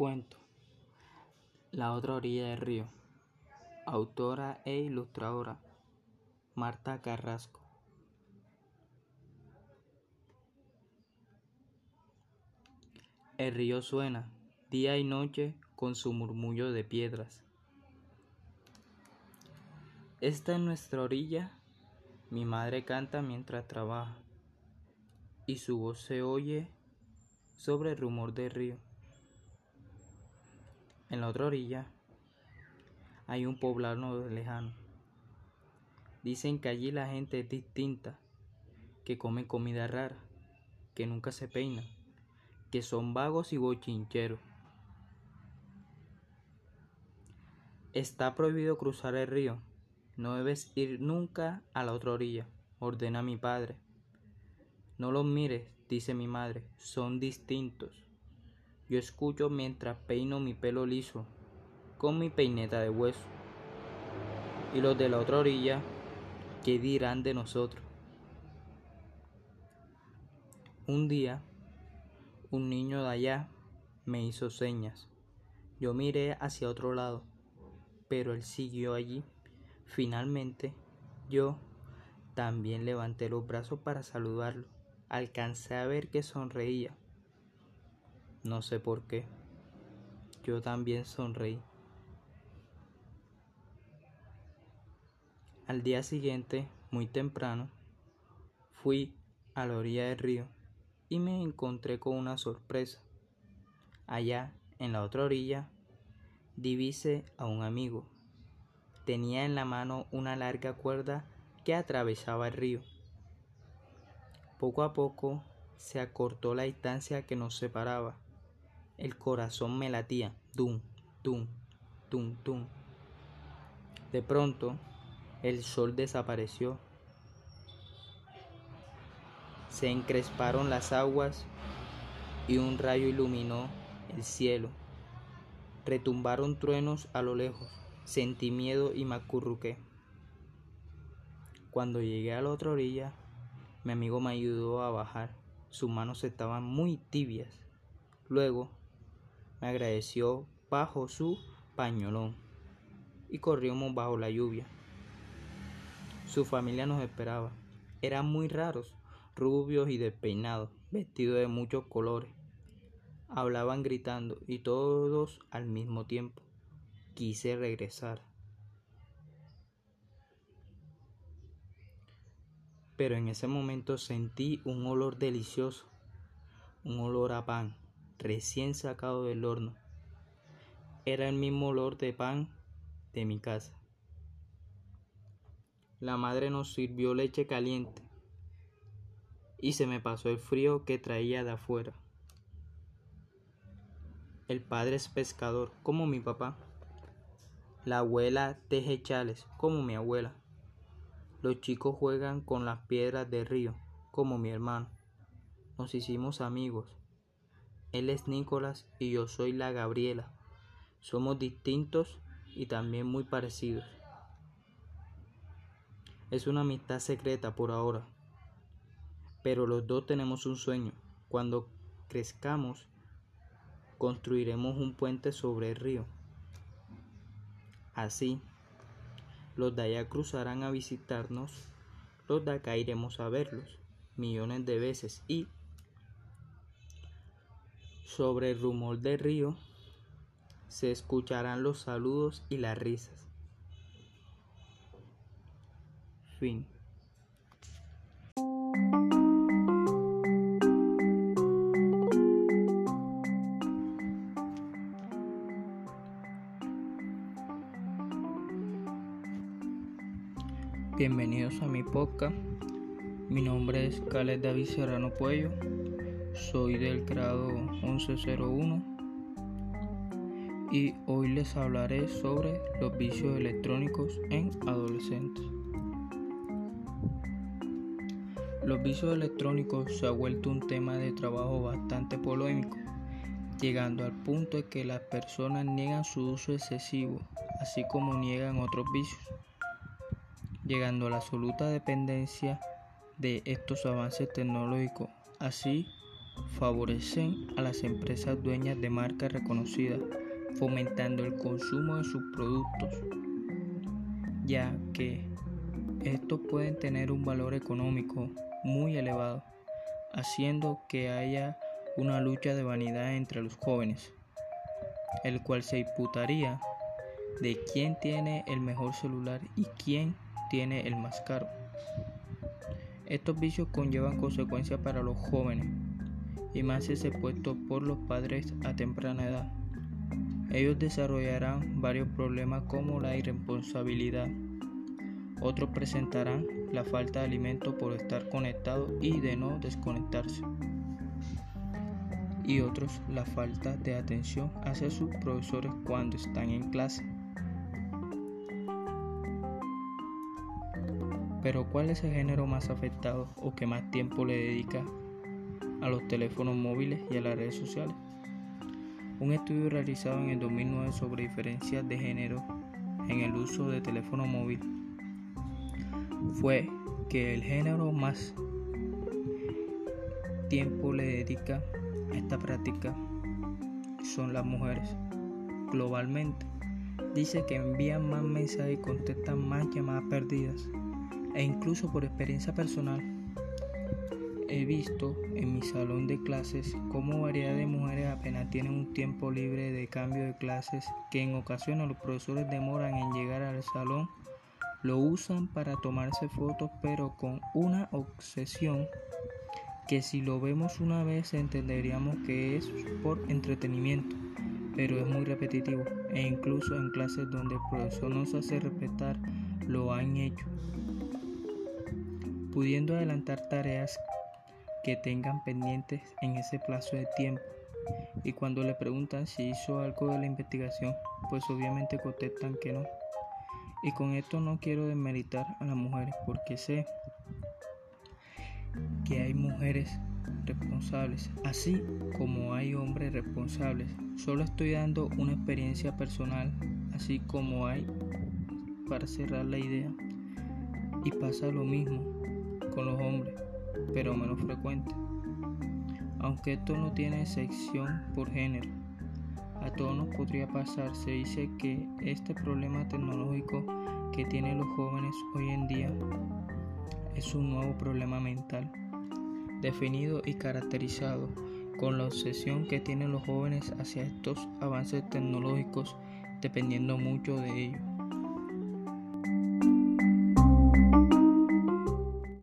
Cuento La otra orilla del río. Autora e ilustradora Marta Carrasco. El río suena día y noche con su murmullo de piedras. Esta es nuestra orilla. Mi madre canta mientras trabaja y su voz se oye sobre el rumor del río. En la otra orilla hay un poblado lejano. Dicen que allí la gente es distinta, que comen comida rara, que nunca se peinan, que son vagos y bochincheros. Está prohibido cruzar el río. No debes ir nunca a la otra orilla, ordena mi padre. No los mires, dice mi madre, son distintos. Yo escucho mientras peino mi pelo liso con mi peineta de hueso. Y los de la otra orilla, ¿qué dirán de nosotros? Un día, un niño de allá me hizo señas. Yo miré hacia otro lado, pero él siguió allí. Finalmente, yo también levanté los brazos para saludarlo. Alcancé a ver que sonreía. No sé por qué. Yo también sonreí. Al día siguiente, muy temprano, fui a la orilla del río y me encontré con una sorpresa. Allá, en la otra orilla, divise a un amigo. Tenía en la mano una larga cuerda que atravesaba el río. Poco a poco se acortó la distancia que nos separaba el corazón me latía, tum, tum, tum, tum. De pronto, el sol desapareció. Se encresparon las aguas y un rayo iluminó el cielo. Retumbaron truenos a lo lejos. Sentí miedo y me acurruqué. Cuando llegué a la otra orilla, mi amigo me ayudó a bajar. Sus manos estaban muy tibias. Luego me agradeció bajo su pañolón y corrimos bajo la lluvia. Su familia nos esperaba. Eran muy raros, rubios y despeinados, vestidos de muchos colores. Hablaban gritando y todos al mismo tiempo. Quise regresar. Pero en ese momento sentí un olor delicioso, un olor a pan recién sacado del horno. Era el mismo olor de pan de mi casa. La madre nos sirvió leche caliente y se me pasó el frío que traía de afuera. El padre es pescador, como mi papá. La abuela teje chales, como mi abuela. Los chicos juegan con las piedras del río, como mi hermano. Nos hicimos amigos él es Nicolás y yo soy la Gabriela. Somos distintos y también muy parecidos. Es una amistad secreta por ahora. Pero los dos tenemos un sueño. Cuando crezcamos, construiremos un puente sobre el río. Así, los de allá cruzarán a visitarnos, los de acá iremos a verlos millones de veces y sobre el rumor del río se escucharán los saludos y las risas. Fin. Bienvenidos a mi podcast. Mi nombre es Caled David Serrano Puello soy del grado 1101 y hoy les hablaré sobre los vicios electrónicos en adolescentes. Los vicios electrónicos se ha vuelto un tema de trabajo bastante polémico, llegando al punto de que las personas niegan su uso excesivo, así como niegan otros vicios, llegando a la absoluta dependencia de estos avances tecnológicos, así favorecen a las empresas dueñas de marcas reconocidas, fomentando el consumo de sus productos, ya que estos pueden tener un valor económico muy elevado, haciendo que haya una lucha de vanidad entre los jóvenes, el cual se imputaría de quién tiene el mejor celular y quién tiene el más caro. Estos vicios conllevan consecuencias para los jóvenes y más si es puesto por los padres a temprana edad. Ellos desarrollarán varios problemas como la irresponsabilidad. Otros presentarán la falta de alimento por estar conectados y de no desconectarse. Y otros la falta de atención hacia sus profesores cuando están en clase. Pero ¿cuál es el género más afectado o que más tiempo le dedica a los teléfonos móviles y a las redes sociales? Un estudio realizado en el 2009 sobre diferencias de género en el uso de teléfono móvil fue que el género más tiempo le dedica a esta práctica son las mujeres globalmente. Dice que envían más mensajes y contestan más llamadas perdidas e incluso por experiencia personal he visto en mi salón de clases cómo variedad de mujeres apenas tienen un tiempo libre de cambio de clases que en ocasiones los profesores demoran en llegar al salón, lo usan para tomarse fotos pero con una obsesión que si lo vemos una vez entenderíamos que es por entretenimiento, pero es muy repetitivo e incluso en clases donde el profesor no se hace respetar lo han hecho. Pudiendo adelantar tareas que tengan pendientes en ese plazo de tiempo. Y cuando le preguntan si hizo algo de la investigación, pues obviamente contestan que no. Y con esto no quiero desmeritar a las mujeres porque sé que hay mujeres responsables, así como hay hombres responsables. Solo estoy dando una experiencia personal, así como hay para cerrar la idea. Y pasa lo mismo pero menos frecuente. Aunque esto no tiene sección por género, a todos nos podría pasar. Se dice que este problema tecnológico que tienen los jóvenes hoy en día es un nuevo problema mental, definido y caracterizado con la obsesión que tienen los jóvenes hacia estos avances tecnológicos, dependiendo mucho de ellos.